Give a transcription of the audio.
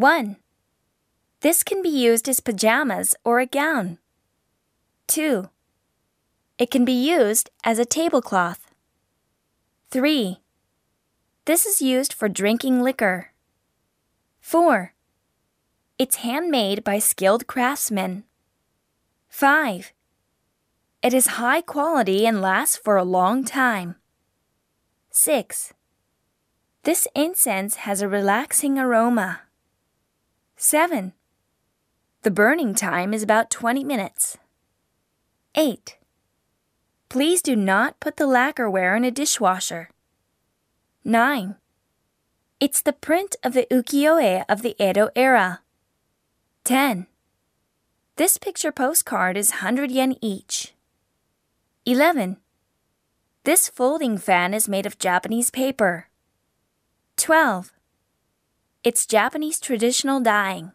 1. This can be used as pajamas or a gown. 2. It can be used as a tablecloth. 3. This is used for drinking liquor. 4. It's handmade by skilled craftsmen. 5. It is high quality and lasts for a long time. 6. This incense has a relaxing aroma. 7. The burning time is about 20 minutes. 8. Please do not put the lacquerware in a dishwasher. 9. It's the print of the ukiyo-e of the Edo era. 10. This picture postcard is 100 yen each. 11. This folding fan is made of Japanese paper. 12. It's Japanese traditional dyeing.